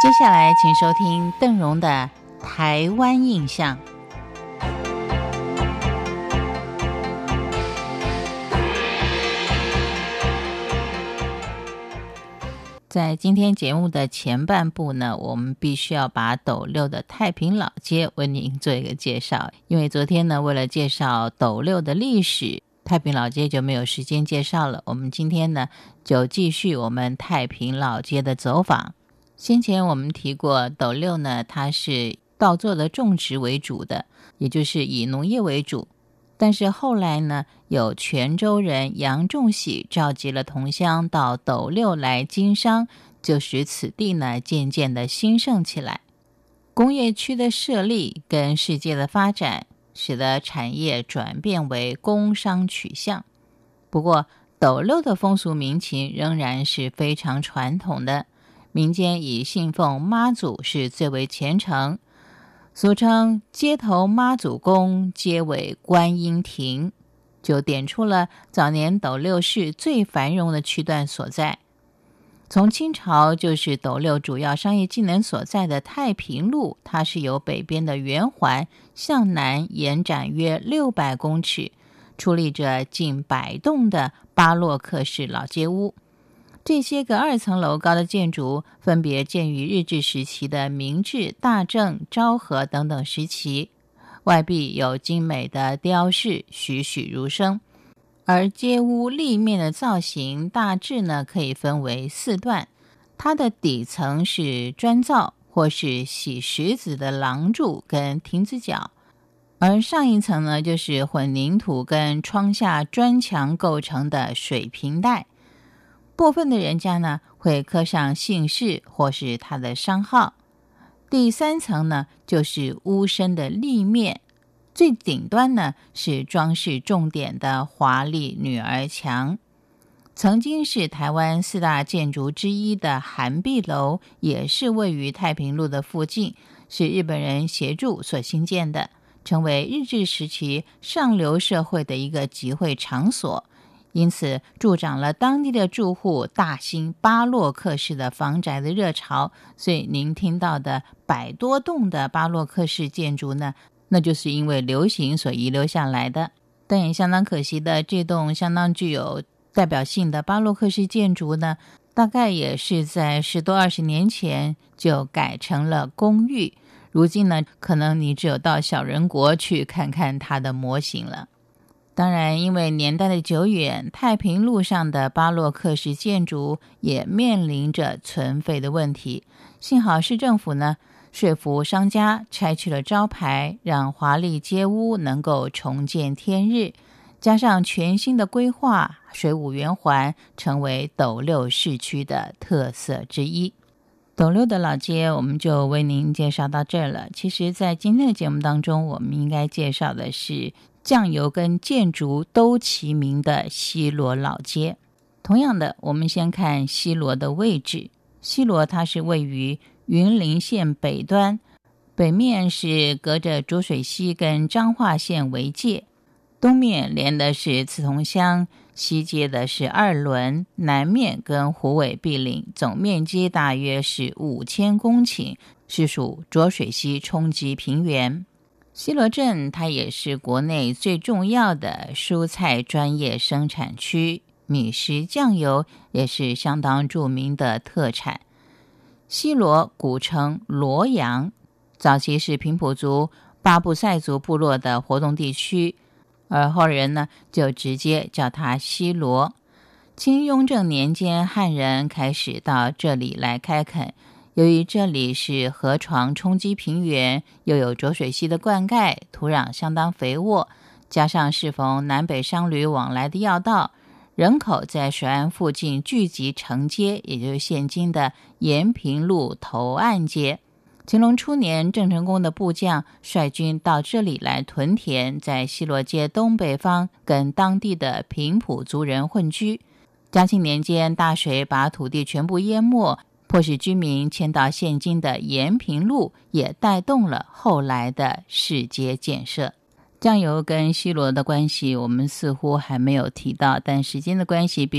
接下来，请收听邓荣的《台湾印象》。在今天节目的前半部呢，我们必须要把斗六的太平老街为您做一个介绍，因为昨天呢，为了介绍斗六的历史，太平老街就没有时间介绍了。我们今天呢，就继续我们太平老街的走访。先前我们提过，斗六呢，它是稻作的种植为主的，也就是以农业为主。但是后来呢，有泉州人杨仲喜召集了同乡到斗六来经商，就使此地呢渐渐的兴盛起来。工业区的设立跟世界的发展，使得产业转变为工商取向。不过，斗六的风俗民情仍然是非常传统的。民间以信奉妈祖是最为虔诚，俗称街头妈祖宫，街尾观音亭，就点出了早年斗六市最繁荣的区段所在。从清朝就是斗六主要商业技能所在的太平路，它是由北边的圆环向南延展约六百公尺，矗立着近百栋的巴洛克式老街屋。这些个二层楼高的建筑，分别建于日治时期的明治、大正、昭和等等时期，外壁有精美的雕饰，栩栩如生。而街屋立面的造型大致呢，可以分为四段。它的底层是砖造或是洗石子的廊柱跟亭子角，而上一层呢，就是混凝土跟窗下砖墙构成的水平带。部分的人家呢，会刻上姓氏或是他的商号。第三层呢，就是屋身的立面，最顶端呢是装饰重点的华丽女儿墙。曾经是台湾四大建筑之一的韩碧楼，也是位于太平路的附近，是日本人协助所兴建的，成为日治时期上流社会的一个集会场所。因此，助长了当地的住户大兴巴洛克式的房宅的热潮。所以，您听到的百多栋的巴洛克式建筑呢，那就是因为流行所遗留下来的。但也相当可惜的，这栋相当具有代表性的巴洛克式建筑呢，大概也是在十多二十年前就改成了公寓。如今呢，可能你只有到小人国去看看它的模型了。当然，因为年代的久远，太平路上的巴洛克式建筑也面临着存废的问题。幸好市政府呢说服商家拆去了招牌，让华丽街屋能够重见天日。加上全新的规划，水舞圆环成为斗六市区的特色之一。斗六的老街，我们就为您介绍到这儿了。其实，在今天的节目当中，我们应该介绍的是。酱油跟建筑都齐名的西罗老街，同样的，我们先看西罗的位置。西罗它是位于云林县北端，北面是隔着浊水溪跟彰化县为界，东面连的是刺桐乡，西接的是二轮，南面跟虎尾毗邻，总面积大约是五千公顷，是属浊水溪冲积平原。西罗镇，它也是国内最重要的蔬菜专业生产区，米食酱油也是相当著名的特产。西罗古称罗阳，早期是平埔族、巴布赛族部落的活动地区，而后人呢就直接叫它西罗。清雍正年间，汉人开始到这里来开垦。由于这里是河床冲积平原，又有浊水溪的灌溉，土壤相当肥沃，加上适逢南北商旅往来的要道，人口在水岸附近聚集成街，也就是现今的延平路头岸街。乾隆初年，郑成功的部将率军到这里来屯田，在西罗街东北方跟当地的平埔族人混居。嘉庆年间，大水把土地全部淹没。迫使居民迁到现今的延平路，也带动了后来的市街建设。酱油跟西罗的关系，我们似乎还没有提到，但时间的关系必。